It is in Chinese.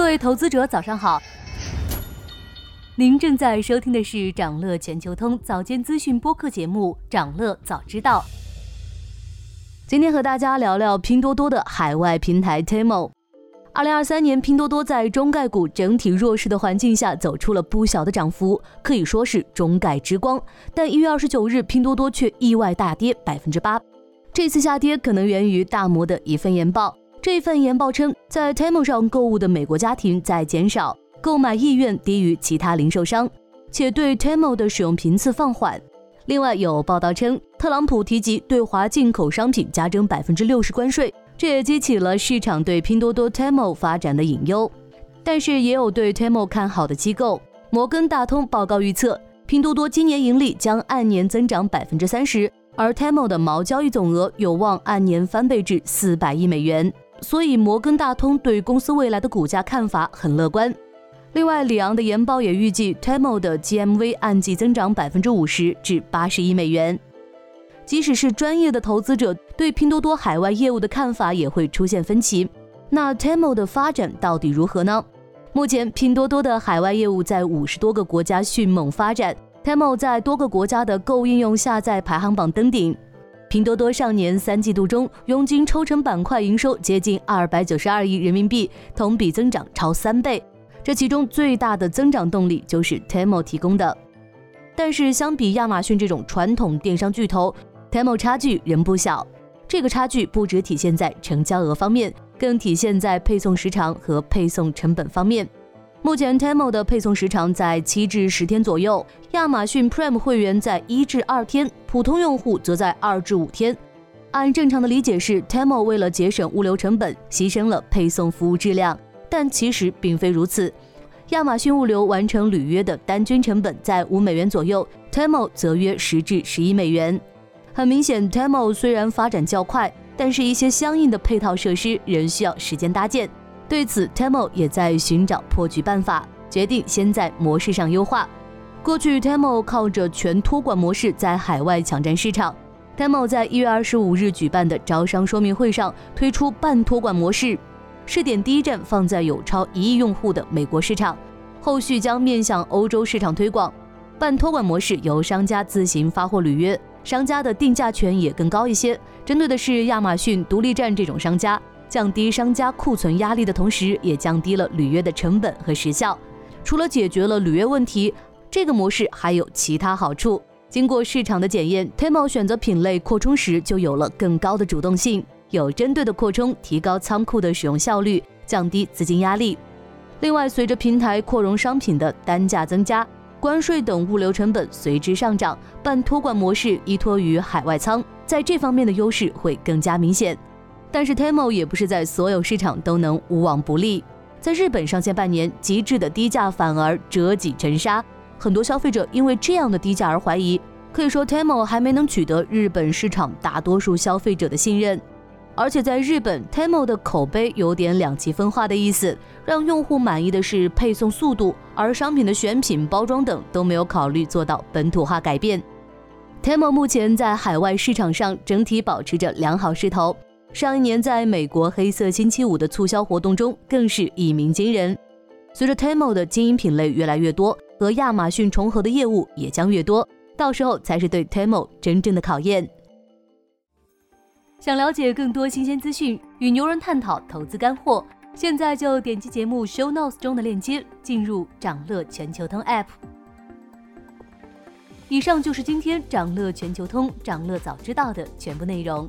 各位投资者，早上好。您正在收听的是长乐全球通早间资讯播客节目《长乐早知道》。今天和大家聊聊拼多多的海外平台 Temu。二零二三年，拼多多在中概股整体弱势的环境下，走出了不小的涨幅，可以说是中概之光。但一月二十九日，拼多多却意外大跌百分之八。这次下跌可能源于大摩的一份研报。这份研报称，在 Temu 上购物的美国家庭在减少，购买意愿低于其他零售商，且对 Temu 的使用频次放缓。另外有报道称，特朗普提及对华进口商品加征百分之六十关税，这也激起了市场对拼多多 Temu 发展的隐忧。但是也有对 Temu 看好的机构，摩根大通报告预测，拼多多今年盈利将按年增长百分之三十，而 Temu 的毛交易总额有望按年翻倍至四百亿美元。所以，摩根大通对公司未来的股价看法很乐观。另外，里昂的研报也预计 Temu 的 GMV 按季增长百分之五十至八十亿美元。即使是专业的投资者，对拼多多海外业务的看法也会出现分歧。那 Temu 的发展到底如何呢？目前，拼多多的海外业务在五十多个国家迅猛发展，Temu 在多个国家的购物应用下载排行榜登顶。拼多多上年三季度中，佣金抽成板块营收接近二百九十二亿人民币，同比增长超三倍。这其中最大的增长动力就是 Temu 提供的。但是，相比亚马逊这种传统电商巨头，Temu 差距仍不小。这个差距不只体现在成交额方面，更体现在配送时长和配送成本方面。目前 Temu 的配送时长在七至十天左右，亚马逊 Prime 会员在一至二天，普通用户则在二至五天。按正常的理解是，Temu 为了节省物流成本，牺牲了配送服务质量，但其实并非如此。亚马逊物流完成履约的单均成本在五美元左右，Temu 则约十至十一美元。很明显，Temu 虽然发展较快，但是一些相应的配套设施仍需要时间搭建。对此，Temu 也在寻找破局办法，决定先在模式上优化。过去，Temu 靠着全托管模式在海外抢占市场。Temu 在一月二十五日举办的招商说明会上推出半托管模式，试点第一站放在有超一亿用户的美国市场，后续将面向欧洲市场推广。半托管模式由商家自行发货履约，商家的定价权也更高一些，针对的是亚马逊、独立站这种商家。降低商家库存压力的同时，也降低了履约的成本和时效。除了解决了履约问题，这个模式还有其他好处。经过市场的检验，Temu 选择品类扩充时就有了更高的主动性，有针对的扩充，提高仓库的使用效率，降低资金压力。另外，随着平台扩容商品的单价增加，关税等物流成本随之上涨，半托管模式依托于海外仓，在这方面的优势会更加明显。但是 Temu 也不是在所有市场都能无往不利，在日本上线半年，极致的低价反而折戟沉沙，很多消费者因为这样的低价而怀疑。可以说 Temu 还没能取得日本市场大多数消费者的信任，而且在日本 Temu 的口碑有点两极分化的意思，让用户满意的是配送速度，而商品的选品、包装等都没有考虑做到本土化改变。Temu 目前在海外市场上整体保持着良好势头。上一年，在美国黑色星期五的促销活动中，更是一鸣惊人。随着 Temu 的经营品类越来越多，和亚马逊重合的业务也将越多，到时候才是对 Temu 真正的考验。想了解更多新鲜资讯，与牛人探讨投资干货，现在就点击节目 Show Notes 中的链接，进入掌乐全球通 App。以上就是今天掌乐全球通掌乐早知道的全部内容。